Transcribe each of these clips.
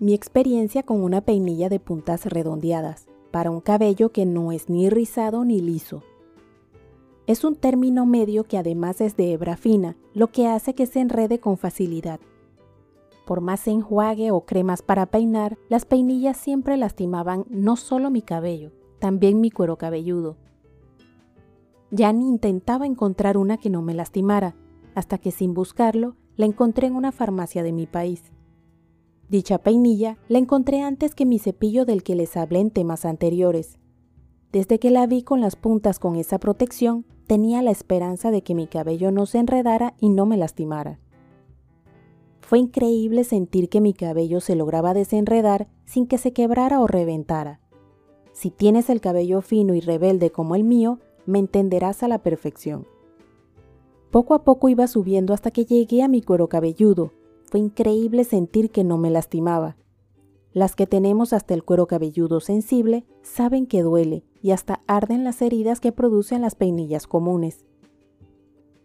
Mi experiencia con una peinilla de puntas redondeadas para un cabello que no es ni rizado ni liso. Es un término medio que además es de hebra fina, lo que hace que se enrede con facilidad. Por más enjuague o cremas para peinar, las peinillas siempre lastimaban no solo mi cabello, también mi cuero cabelludo. Ya ni intentaba encontrar una que no me lastimara, hasta que sin buscarlo la encontré en una farmacia de mi país. Dicha peinilla la encontré antes que mi cepillo del que les hablé en temas anteriores. Desde que la vi con las puntas con esa protección, tenía la esperanza de que mi cabello no se enredara y no me lastimara. Fue increíble sentir que mi cabello se lograba desenredar sin que se quebrara o reventara. Si tienes el cabello fino y rebelde como el mío, me entenderás a la perfección. Poco a poco iba subiendo hasta que llegué a mi cuero cabelludo. Fue increíble sentir que no me lastimaba. Las que tenemos hasta el cuero cabelludo sensible saben que duele y hasta arden las heridas que producen las peinillas comunes.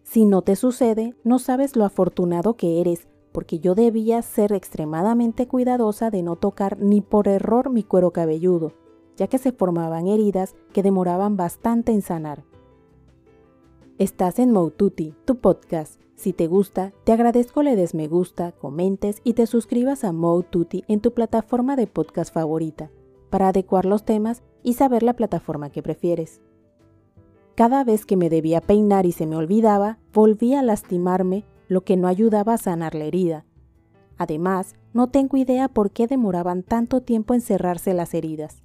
Si no te sucede, no sabes lo afortunado que eres porque yo debía ser extremadamente cuidadosa de no tocar ni por error mi cuero cabelludo, ya que se formaban heridas que demoraban bastante en sanar. Estás en Moututi, tu podcast. Si te gusta, te agradezco le des me gusta, comentes y te suscribas a Moututi en tu plataforma de podcast favorita, para adecuar los temas y saber la plataforma que prefieres. Cada vez que me debía peinar y se me olvidaba, volvía a lastimarme lo que no ayudaba a sanar la herida. Además, no tengo idea por qué demoraban tanto tiempo en cerrarse las heridas.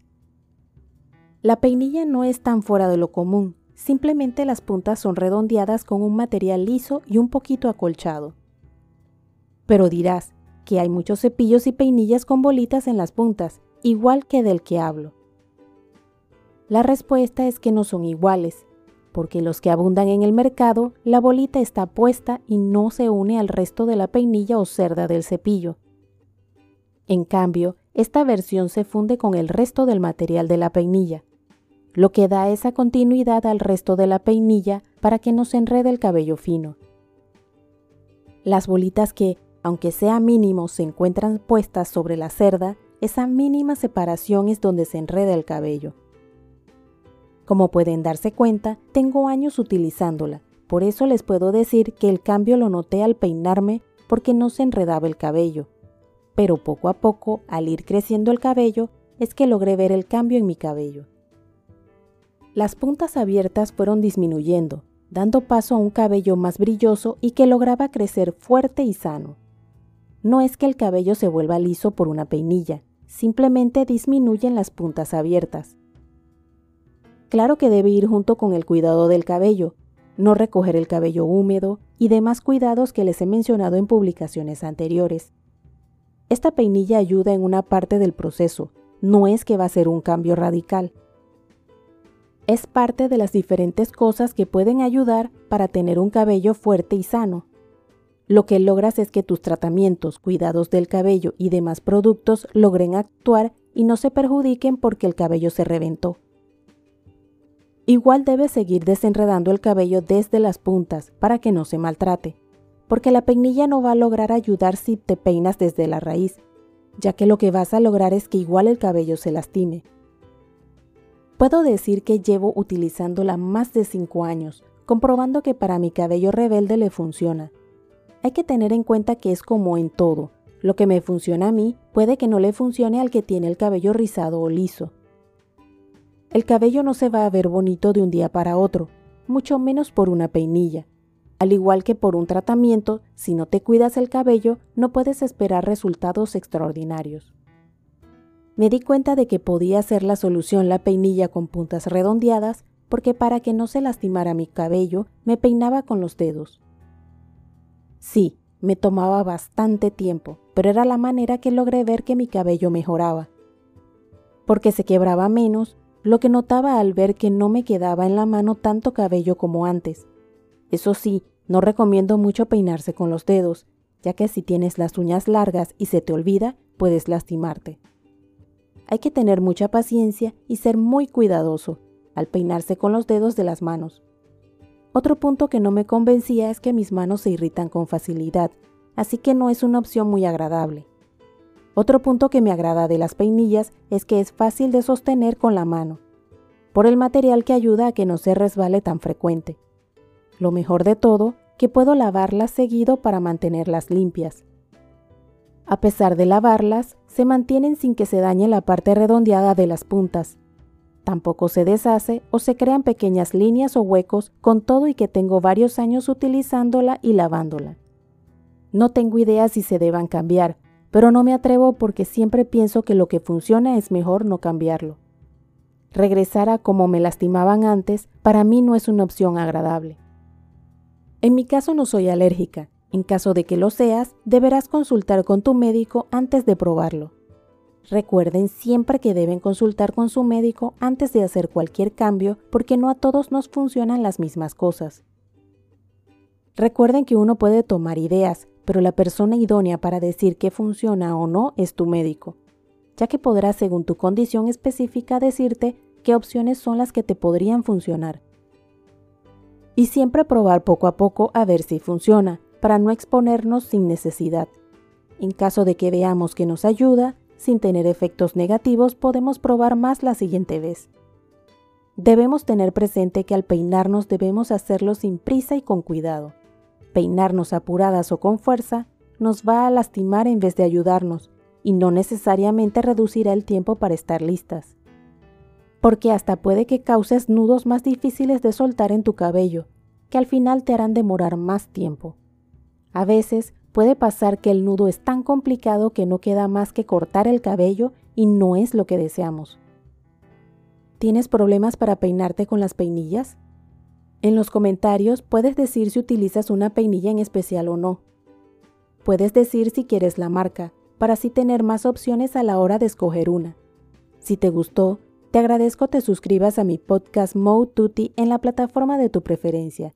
La peinilla no es tan fuera de lo común, simplemente las puntas son redondeadas con un material liso y un poquito acolchado. Pero dirás que hay muchos cepillos y peinillas con bolitas en las puntas, igual que del que hablo. La respuesta es que no son iguales, porque los que abundan en el mercado, la bolita está puesta y no se une al resto de la peinilla o cerda del cepillo. En cambio, esta versión se funde con el resto del material de la peinilla, lo que da esa continuidad al resto de la peinilla para que no se enrede el cabello fino. Las bolitas que, aunque sea mínimo, se encuentran puestas sobre la cerda, esa mínima separación es donde se enreda el cabello. Como pueden darse cuenta, tengo años utilizándola, por eso les puedo decir que el cambio lo noté al peinarme porque no se enredaba el cabello. Pero poco a poco, al ir creciendo el cabello, es que logré ver el cambio en mi cabello. Las puntas abiertas fueron disminuyendo, dando paso a un cabello más brilloso y que lograba crecer fuerte y sano. No es que el cabello se vuelva liso por una peinilla, simplemente disminuyen las puntas abiertas. Claro que debe ir junto con el cuidado del cabello, no recoger el cabello húmedo y demás cuidados que les he mencionado en publicaciones anteriores. Esta peinilla ayuda en una parte del proceso, no es que va a ser un cambio radical. Es parte de las diferentes cosas que pueden ayudar para tener un cabello fuerte y sano. Lo que logras es que tus tratamientos, cuidados del cabello y demás productos logren actuar y no se perjudiquen porque el cabello se reventó. Igual debes seguir desenredando el cabello desde las puntas para que no se maltrate, porque la peinilla no va a lograr ayudar si te peinas desde la raíz, ya que lo que vas a lograr es que igual el cabello se lastime. Puedo decir que llevo utilizándola más de 5 años, comprobando que para mi cabello rebelde le funciona. Hay que tener en cuenta que es como en todo, lo que me funciona a mí puede que no le funcione al que tiene el cabello rizado o liso. El cabello no se va a ver bonito de un día para otro, mucho menos por una peinilla. Al igual que por un tratamiento, si no te cuidas el cabello, no puedes esperar resultados extraordinarios. Me di cuenta de que podía ser la solución la peinilla con puntas redondeadas, porque para que no se lastimara mi cabello, me peinaba con los dedos. Sí, me tomaba bastante tiempo, pero era la manera que logré ver que mi cabello mejoraba. Porque se quebraba menos, lo que notaba al ver que no me quedaba en la mano tanto cabello como antes. Eso sí, no recomiendo mucho peinarse con los dedos, ya que si tienes las uñas largas y se te olvida, puedes lastimarte. Hay que tener mucha paciencia y ser muy cuidadoso al peinarse con los dedos de las manos. Otro punto que no me convencía es que mis manos se irritan con facilidad, así que no es una opción muy agradable. Otro punto que me agrada de las peinillas es que es fácil de sostener con la mano, por el material que ayuda a que no se resbale tan frecuente. Lo mejor de todo, que puedo lavarlas seguido para mantenerlas limpias. A pesar de lavarlas, se mantienen sin que se dañe la parte redondeada de las puntas. Tampoco se deshace o se crean pequeñas líneas o huecos con todo y que tengo varios años utilizándola y lavándola. No tengo idea si se deban cambiar, pero no me atrevo porque siempre pienso que lo que funciona es mejor no cambiarlo. Regresar a como me lastimaban antes para mí no es una opción agradable. En mi caso no soy alérgica. En caso de que lo seas, deberás consultar con tu médico antes de probarlo. Recuerden siempre que deben consultar con su médico antes de hacer cualquier cambio porque no a todos nos funcionan las mismas cosas. Recuerden que uno puede tomar ideas, pero la persona idónea para decir qué funciona o no es tu médico, ya que podrá según tu condición específica decirte qué opciones son las que te podrían funcionar. Y siempre probar poco a poco a ver si funciona, para no exponernos sin necesidad. En caso de que veamos que nos ayuda, sin tener efectos negativos, podemos probar más la siguiente vez. Debemos tener presente que al peinarnos debemos hacerlo sin prisa y con cuidado. Peinarnos apuradas o con fuerza nos va a lastimar en vez de ayudarnos y no necesariamente reducirá el tiempo para estar listas. Porque hasta puede que causes nudos más difíciles de soltar en tu cabello, que al final te harán demorar más tiempo. A veces puede pasar que el nudo es tan complicado que no queda más que cortar el cabello y no es lo que deseamos. ¿Tienes problemas para peinarte con las peinillas? En los comentarios puedes decir si utilizas una peinilla en especial o no. Puedes decir si quieres la marca, para así tener más opciones a la hora de escoger una. Si te gustó, te agradezco te suscribas a mi podcast Mo Tutti en la plataforma de tu preferencia.